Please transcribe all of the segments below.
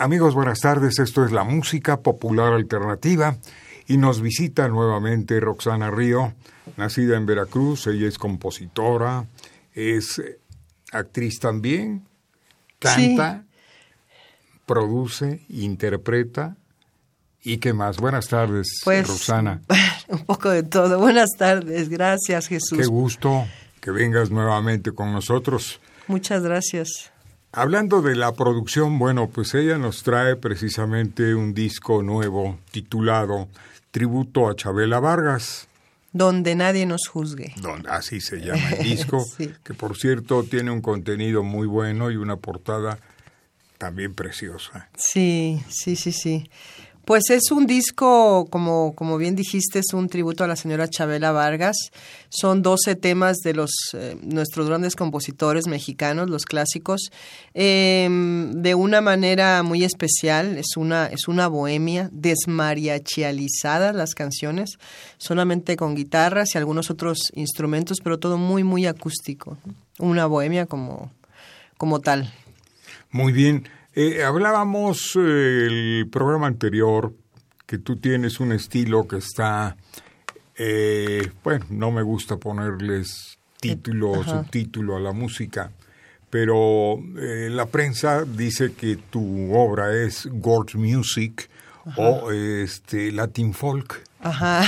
Amigos, buenas tardes. Esto es la música popular alternativa y nos visita nuevamente Roxana Río, nacida en Veracruz. Ella es compositora, es actriz también, canta, produce, interpreta. ¿Y qué más? Buenas tardes, pues, Roxana. Un poco de todo. Buenas tardes. Gracias, Jesús. Qué gusto que vengas nuevamente con nosotros. Muchas gracias. Hablando de la producción, bueno, pues ella nos trae precisamente un disco nuevo titulado Tributo a Chabela Vargas. Donde nadie nos juzgue. Donde, así se llama el disco, sí. que por cierto tiene un contenido muy bueno y una portada también preciosa. Sí, sí, sí, sí. Pues es un disco, como, como bien dijiste, es un tributo a la señora Chabela Vargas. Son 12 temas de los eh, nuestros grandes compositores mexicanos, los clásicos, eh, de una manera muy especial. Es una, es una bohemia, desmariachializadas las canciones, solamente con guitarras y algunos otros instrumentos, pero todo muy, muy acústico. Una bohemia como, como tal. Muy bien. Eh, hablábamos eh, el programa anterior que tú tienes un estilo que está, eh, bueno, no me gusta ponerles título o subtítulo a la música, pero la prensa dice que tu obra es Gorge Music Ajá. o este Latin Folk. Ajá.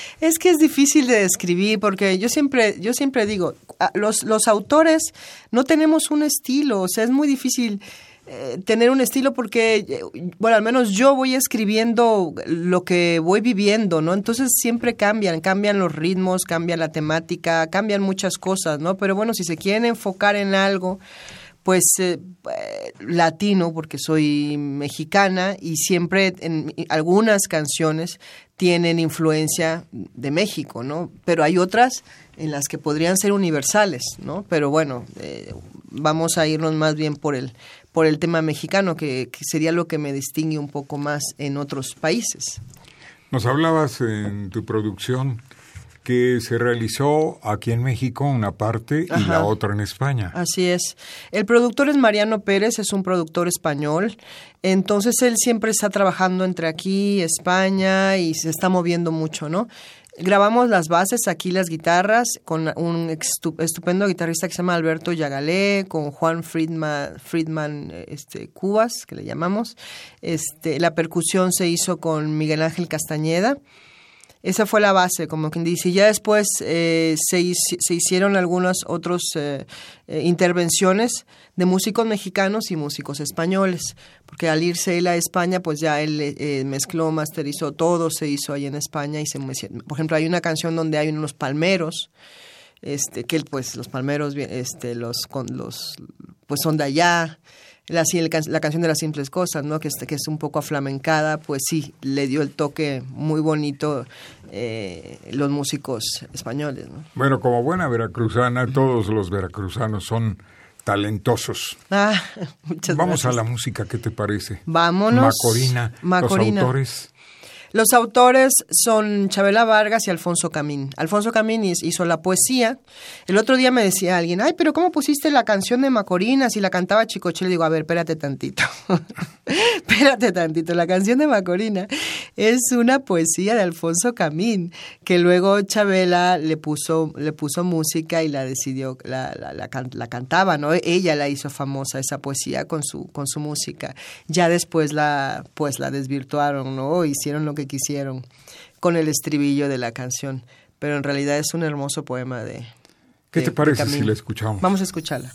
Es que es difícil de describir porque yo siempre, yo siempre digo, los, los autores no tenemos un estilo, o sea, es muy difícil eh, tener un estilo porque, bueno, al menos yo voy escribiendo lo que voy viviendo, ¿no? Entonces siempre cambian, cambian los ritmos, cambia la temática, cambian muchas cosas, ¿no? Pero bueno, si se quieren enfocar en algo, pues eh, latino, porque soy mexicana y siempre en algunas canciones tienen influencia de México, ¿no? Pero hay otras en las que podrían ser universales, ¿no? Pero bueno, eh, vamos a irnos más bien por el por el tema mexicano, que, que, sería lo que me distingue un poco más en otros países. Nos hablabas en tu producción que se realizó aquí en México una parte Ajá. y la otra en España. Así es. El productor es Mariano Pérez, es un productor español. Entonces él siempre está trabajando entre aquí, España y se está moviendo mucho, ¿no? Grabamos las bases, aquí las guitarras, con un estupendo guitarrista que se llama Alberto Yagalé, con Juan Friedman, Friedman este, Cubas, que le llamamos. Este, la percusión se hizo con Miguel Ángel Castañeda. Esa fue la base, como quien dice. Ya después eh, se, se, hicieron algunas otras eh, eh, intervenciones de músicos mexicanos y músicos españoles. Porque al irse él a España, pues ya él mezcló, masterizó todo, se hizo ahí en España. y Por ejemplo, hay una canción donde hay unos palmeros, este, que pues los palmeros, este, los, con, los, pues son de allá. La, la, canción de las simples cosas, ¿no? Que, que es un poco aflamencada, pues sí, le dio el toque muy bonito eh, los músicos españoles. ¿no? Bueno, como buena veracruzana, todos los veracruzanos son talentosos. Ah, muchas Vamos gracias. a la música, ¿qué te parece? Vámonos. Macorina, Macorina. los autores. Los autores son Chabela Vargas y Alfonso Camín. Alfonso Camín hizo la poesía. El otro día me decía alguien, ay, pero ¿cómo pusiste la canción de Macorina si la cantaba Chicoche? Le digo, a ver, espérate tantito. espérate tantito. La canción de Macorina es una poesía de Alfonso Camín, que luego Chabela le puso, le puso música y la decidió, la, la, la, la cantaba, ¿no? Ella la hizo famosa esa poesía con su, con su música. Ya después la, pues la desvirtuaron, ¿no? Hicieron lo que quisieron con el estribillo de la canción, pero en realidad es un hermoso poema de... ¿Qué de, te parece si la escuchamos? Vamos a escucharla.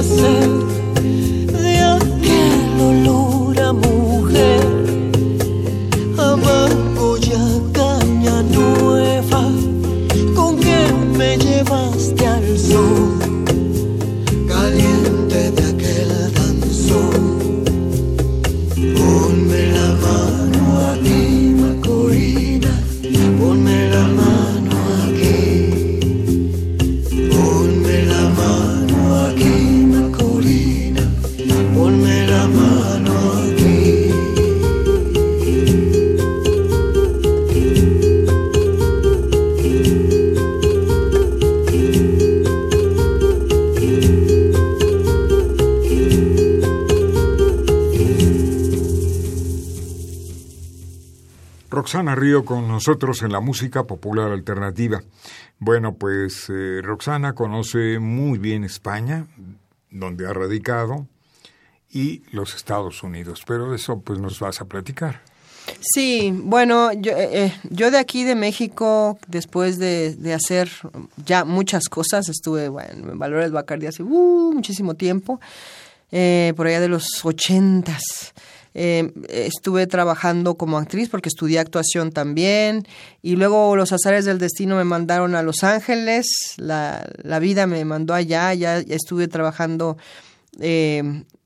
yourself Roxana Río con nosotros en la música popular alternativa. Bueno, pues eh, Roxana conoce muy bien España, donde ha radicado, y los Estados Unidos, pero eso pues nos vas a platicar. Sí, bueno, yo, eh, eh, yo de aquí de México, después de, de hacer ya muchas cosas, estuve bueno, en Valores Bacardi hace uh, muchísimo tiempo, eh, por allá de los ochentas. Eh, estuve trabajando como actriz porque estudié actuación también y luego los azares del destino me mandaron a Los Ángeles, la, la vida me mandó allá, ya, estuve trabajando eh,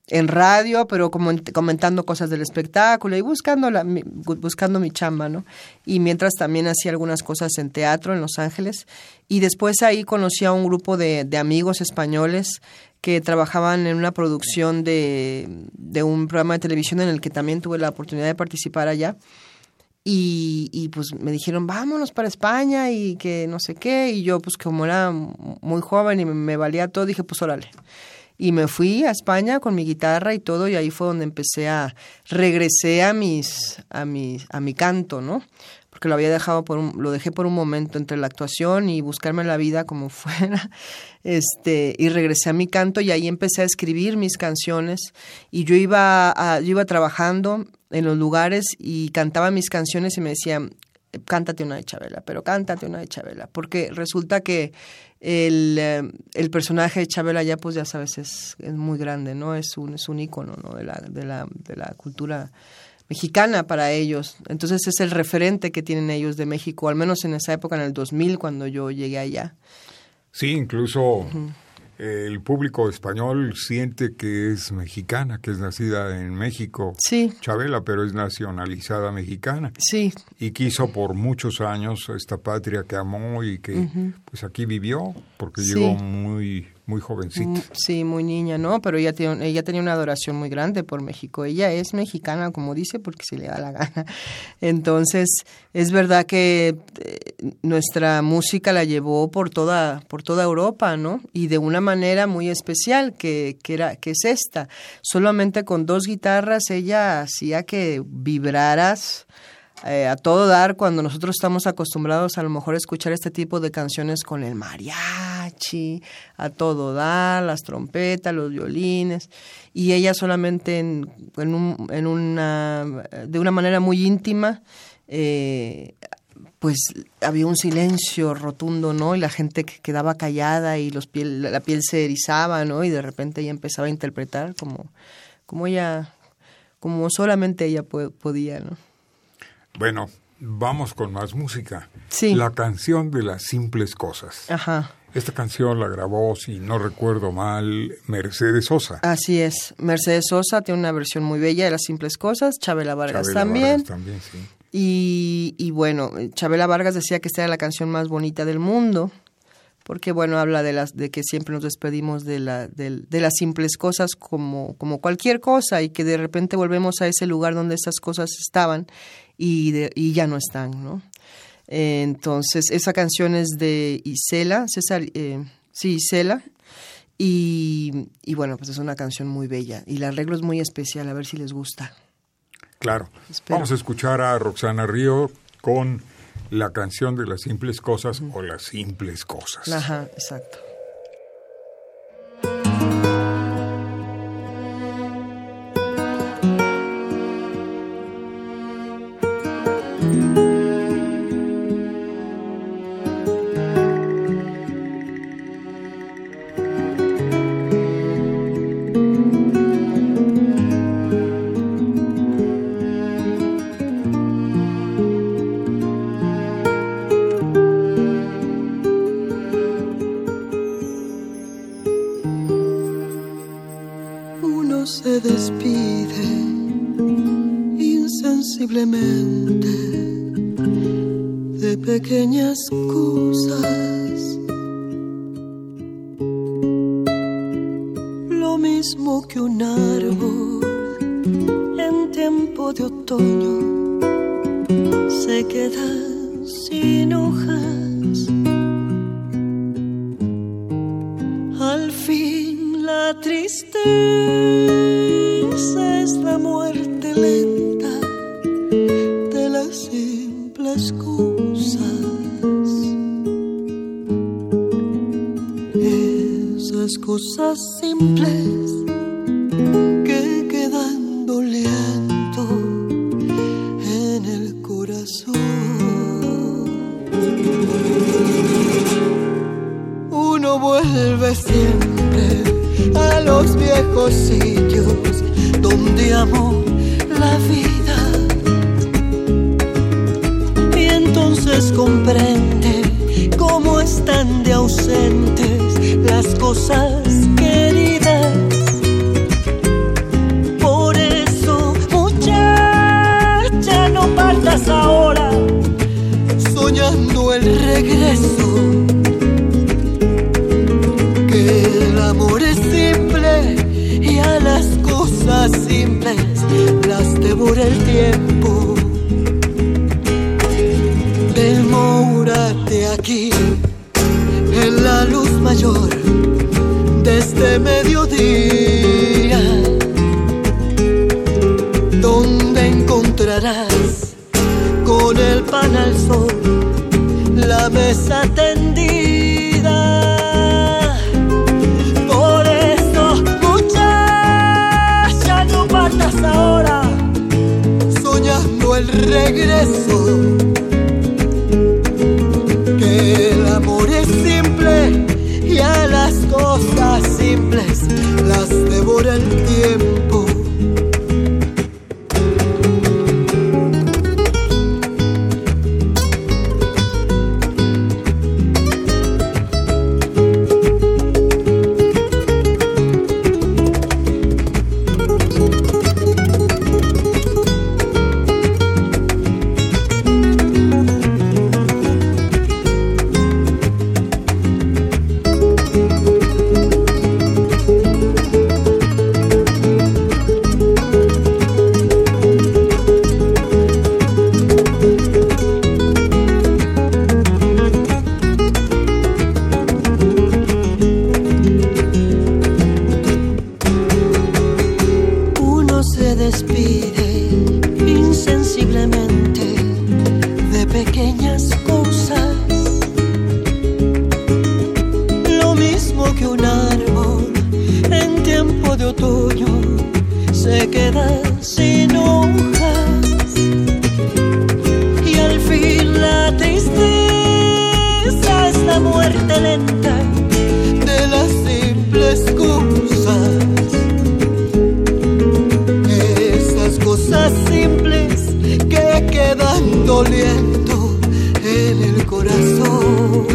en radio, pero comentando cosas del espectáculo y buscando la, buscando mi chamba, ¿no? Y mientras también hacía algunas cosas en teatro en Los Ángeles. Y después ahí conocí a un grupo de amigos españoles que trabajaban en una producción de, de, un programa de televisión en el que también tuve la oportunidad de participar allá. Y, y, pues me dijeron, vámonos para España y que no sé qué. Y yo pues como era muy joven y me, valía todo, dije, pues órale. Y me fui a España con mi guitarra y todo, y ahí fue donde empecé a, regresé a mis, a mis, a mi canto, ¿no? Lo había dejado por un, lo dejé por un momento entre la actuación y buscarme la vida como fuera, este, y regresé a mi canto y ahí empecé a escribir mis canciones y yo iba, a, yo iba trabajando en los lugares y cantaba mis canciones y me decían, cántate una de Chabela, pero cántate una de Chabela, porque resulta que el, el personaje de Chabela ya pues ya sabes es, es, muy grande, ¿no? Es un, es un ícono ¿no? de, la, de, la, de la cultura mexicana para ellos. Entonces es el referente que tienen ellos de México, al menos en esa época, en el 2000, cuando yo llegué allá. Sí, incluso uh -huh. el público español siente que es mexicana, que es nacida en México. Sí. Chabela, pero es nacionalizada mexicana. Sí. Y quiso por muchos años esta patria que amó y que uh -huh. pues aquí vivió, porque sí. llegó muy muy jovencita. Sí, muy niña, ¿no? Pero ella, tiene, ella tenía una adoración muy grande por México. Ella es mexicana, como dice, porque se le da la gana. Entonces, es verdad que eh, nuestra música la llevó por toda, por toda Europa, ¿no? Y de una manera muy especial, que, que, era, que es esta. Solamente con dos guitarras ella hacía que vibraras eh, a todo dar cuando nosotros estamos acostumbrados a lo mejor a escuchar este tipo de canciones con el mariachi, a todo dar, las trompetas, los violines, y ella solamente en, en, una, de una manera muy íntima, eh, pues había un silencio rotundo, ¿no? Y la gente quedaba callada y los piel, la piel se erizaba, ¿no? Y de repente ella empezaba a interpretar como, como ella, como solamente ella podía, ¿no? Bueno, vamos con más música. Sí. La canción de las simples cosas. Ajá. Esta canción la grabó, si no recuerdo mal, Mercedes Sosa. Así es. Mercedes Sosa tiene una versión muy bella de las simples cosas. Chabela Vargas Chabela también. Vargas también, sí. Y, y bueno, Chabela Vargas decía que esta era la canción más bonita del mundo porque bueno habla de las de que siempre nos despedimos de la de, de, las simples cosas como como cualquier cosa y que de repente volvemos a ese lugar donde esas cosas estaban y de, y ya no están no entonces esa canción es de Isela César eh, sí Isela y, y bueno pues es una canción muy bella y el arreglo es muy especial a ver si les gusta claro Espero. vamos a escuchar a Roxana Río con la canción de las simples cosas o las simples cosas. Ajá, exacto. Mismo que un árbol en tiempo de otoño se queda sin hojas. Al fin la tristeza las cosas insensiblemente de pequeñas cosas. Lo mismo que un árbol en tiempo de otoño se queda sin hojas y al fin la tristeza es la muerte lenta de las simples cosas. En el corazón.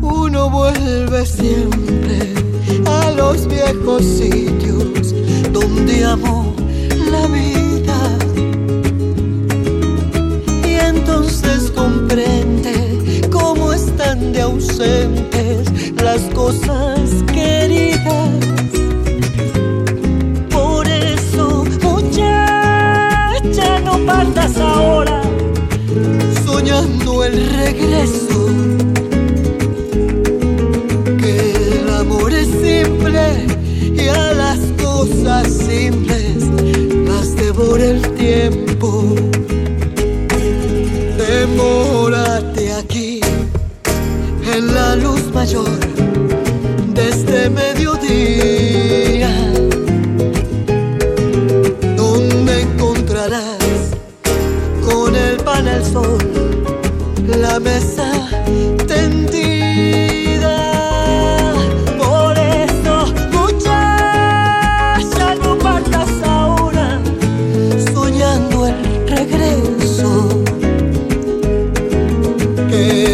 Uno vuelve siempre a los viejos sitios donde amó la vida. Y entonces comprende cómo están de ausentes las cosas queridas. Soñando el regreso. Que el amor es simple y a las cosas simples las devora el tiempo. Demórate aquí en la luz mayor de este mediodía, Que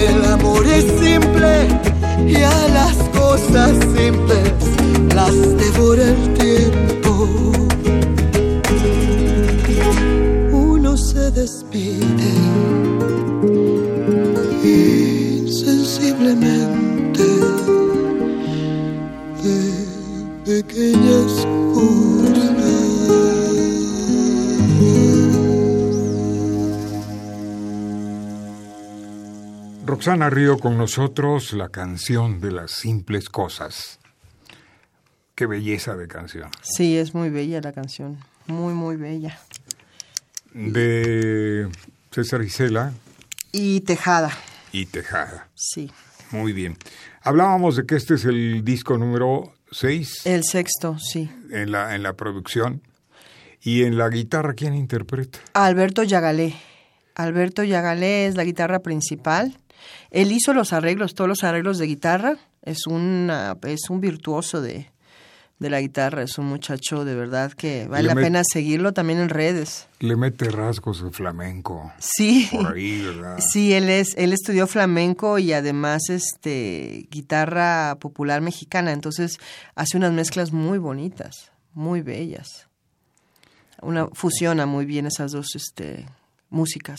Río con nosotros, la canción de las simples cosas. Qué belleza de canción. Sí, es muy bella la canción, muy, muy bella. De César Gisela Y Tejada, y Tejada. sí. Muy bien. Hablábamos de que este es el disco número 6 El sexto, sí. en la, en la producción. Y en la guitarra, ¿quién interpreta? Alberto Yagalé. Alberto Yagalé es la guitarra principal. Él hizo los arreglos, todos los arreglos de guitarra. Es, una, es un virtuoso de, de la guitarra. Es un muchacho de verdad que vale Le la met- pena seguirlo también en redes. Le mete rasgos de flamenco. Sí. Por ahí, ¿verdad? Sí, él es, él estudió flamenco y además este guitarra popular mexicana, entonces hace unas mezclas muy bonitas, muy bellas. Una fusiona muy bien esas dos este músicas.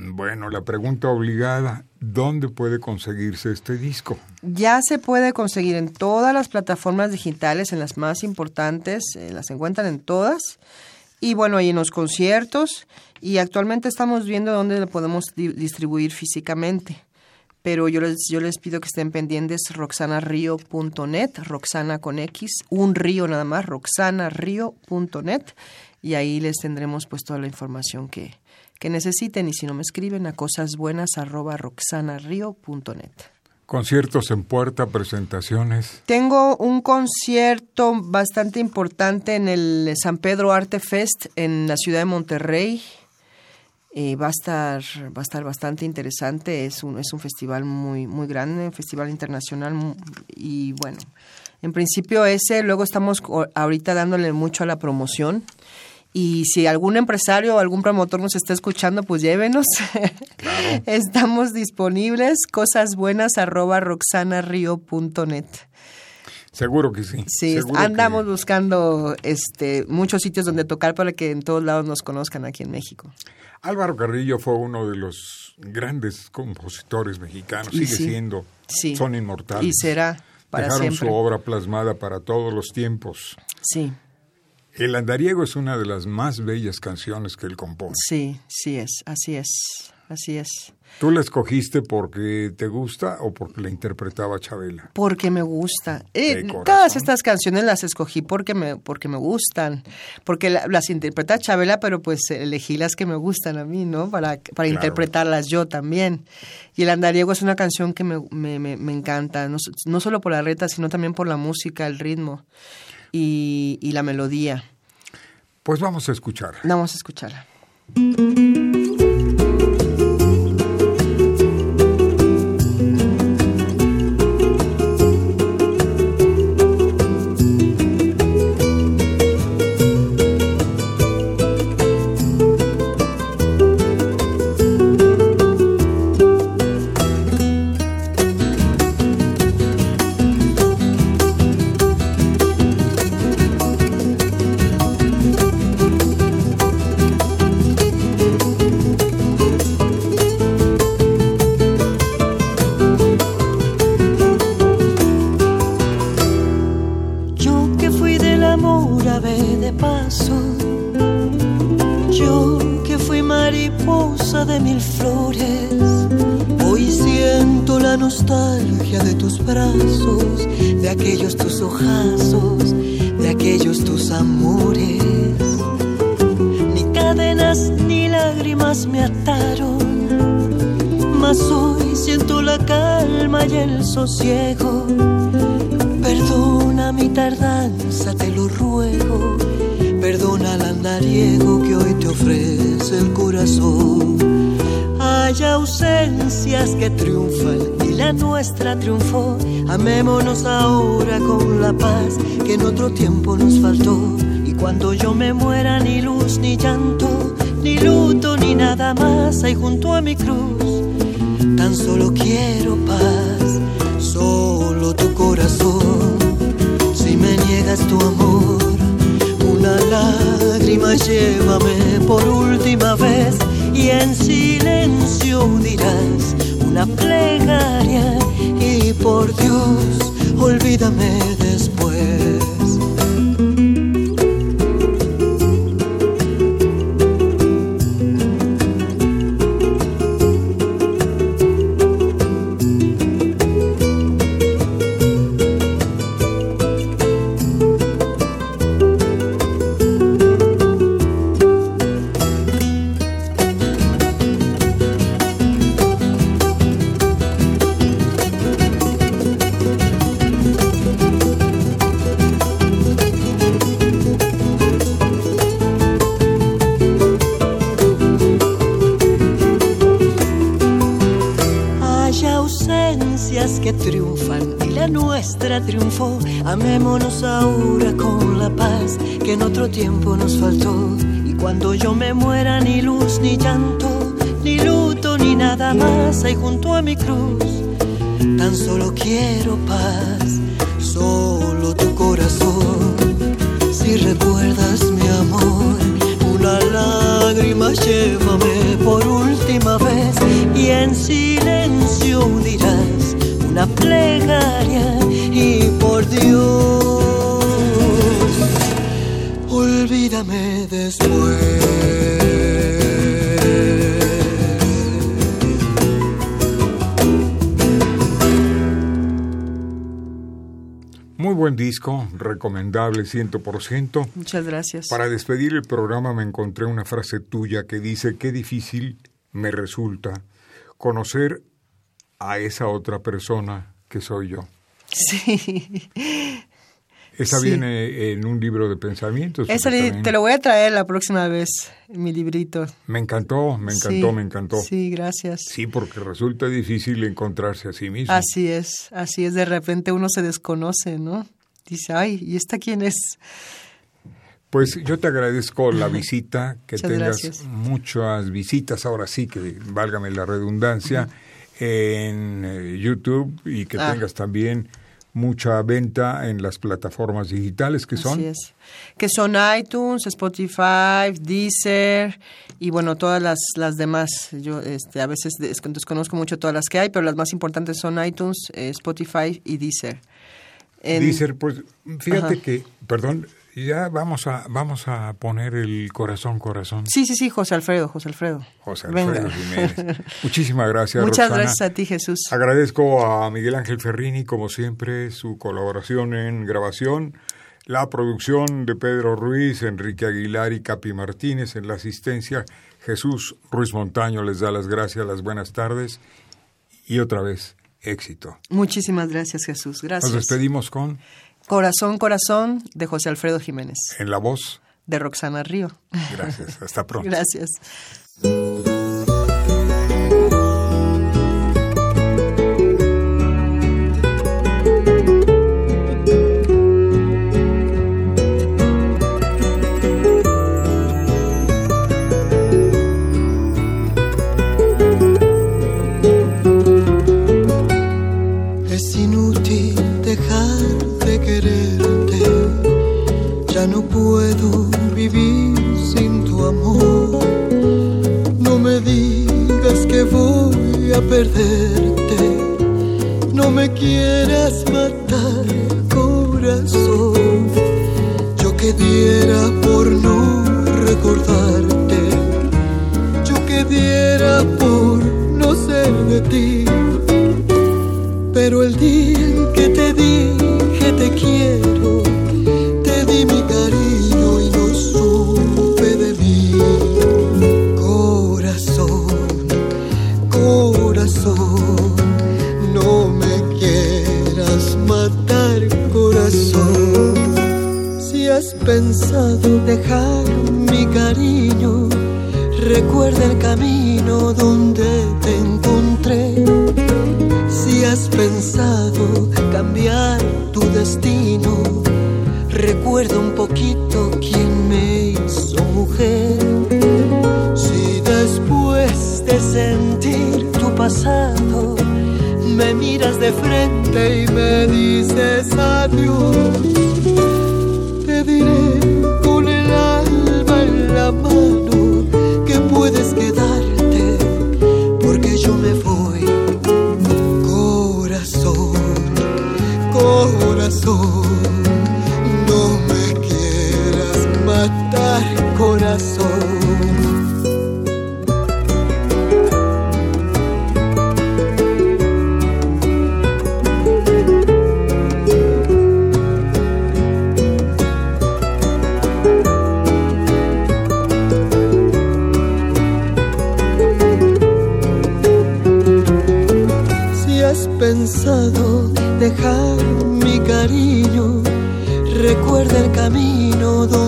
Bueno, la pregunta obligada, ¿dónde puede conseguirse este disco? Ya se puede conseguir en todas las plataformas digitales, en las más importantes, eh, las encuentran en todas. Y bueno, ahí en los conciertos. Y actualmente estamos viendo dónde lo podemos di- distribuir físicamente. Pero yo les, yo les pido que estén pendientes roxanario.net, Roxana con X, un río nada más, roxanario.net. Y ahí les tendremos pues toda la información que, que necesiten. Y si no me escriben a cosasbuenas arroba roxanario.net. Conciertos en puerta, presentaciones. Tengo un concierto bastante importante en el San Pedro Arte Fest en la ciudad de Monterrey. Eh, va a estar va a estar bastante interesante. Es un es un festival muy muy grande, un festival internacional y bueno, en principio ese. Luego estamos ahorita dándole mucho a la promoción. Y si algún empresario o algún promotor nos está escuchando, pues llévenos. Estamos disponibles, cosasbuenas arroba roxanario.net. Seguro que sí. Sí, seguro andamos que- buscando este muchos sitios donde tocar para que en todos lados nos conozcan aquí en México. Álvaro Carrillo fue uno de los grandes compositores mexicanos, Y sigue sí, siendo. sí. Son inmortales. Y será para Dejaron siempre. su obra plasmada para todos los tiempos. Sí, El andariego es una de las más bellas canciones que él compone. sí, sí es, así es, así es. ¿Tú la escogiste porque te gusta o porque la interpretaba Chabela? Porque me gusta. Eh, todas estas canciones las escogí porque me, porque me gustan. Porque la- las interpreta Chabela, pero pues elegí las que me gustan a mí, ¿no? Para, para interpretarlas yo también. Y El Andariego es una canción que me, me, me- me encanta, no, no solo por la letra, sino también por la música, el ritmo y, y la melodía. Pues vamos a escuchar. Vamos a escucharla. Hay ausencias que triunfan y la nuestra triunfó. Amémonos ahora con la paz que en otro tiempo nos faltó. Y cuando yo me muera, ni luz, ni llanto, ni luto, ni nada más hay junto a mi cruz. Tan solo quiero paz, solo tu corazón. Si me niegas tu amor, una lágrima llévame por última vez y en silencio dirás una plegaria y por Dios olvídame después. Quiero disco, recomendable 100%. Muchas gracias. Para despedir el programa me encontré una frase tuya que dice, qué difícil me resulta conocer a esa otra persona que soy yo. Sí. Esa viene en un libro de pensamientos. Esa te lo voy a traer la próxima vez, mi librito. Me encantó, me encantó, me encantó. Sí, gracias. Sí, porque resulta difícil encontrarse a sí mismo. Así es, así es. De repente uno se desconoce, ¿no? Dice, ay, ¿y esta quién es? Pues yo te agradezco la visita, que tengas muchas visitas, ahora sí, que válgame la redundancia en eh, YouTube y que ah. tengas también mucha venta en las plataformas digitales que son. Así es. Que son iTunes, Spotify, Deezer y bueno, todas las, las demás. Yo este, a veces desconozco mucho todas las que hay, pero las más importantes son iTunes, eh, Spotify y Deezer. Deezer, pues fíjate que, perdón, ya vamos a, vamos a poner el corazón, corazón. Sí, sí, sí, José Alfredo, José Alfredo. José Alfredo Jiménez. Muchísimas gracias. Muchas gracias a ti, Jesús. Agradezco a Miguel Ángel Ferrini, como siempre, su colaboración en grabación. La producción de Pedro Ruiz, Enrique Aguilar y Capi Martínez en la asistencia. Jesús Ruiz Montaño les da las gracias, las buenas tardes y otra vez éxito. Muchísimas gracias, Jesús. Gracias. Nos despedimos con Corazón, Corazón de José Alfredo Jiménez. En la voz. De Roxana Río. Gracias. Hasta pronto. Gracias. por no ser de ti. Pero el día en que te dije te quiero no me quieras matar corazón. recuerda el camino donde